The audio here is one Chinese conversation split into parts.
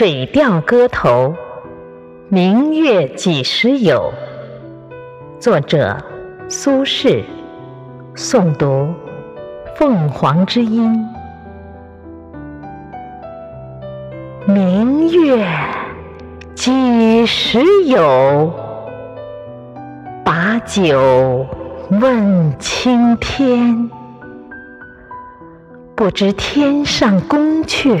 《水调歌头·明月几时有》作者苏轼，诵读凤凰之音。明月几时有？把酒问青天。不知天上宫阙。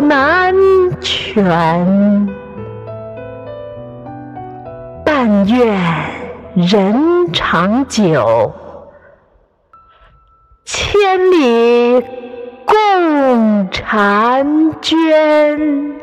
难全，但愿人长久，千里共婵娟。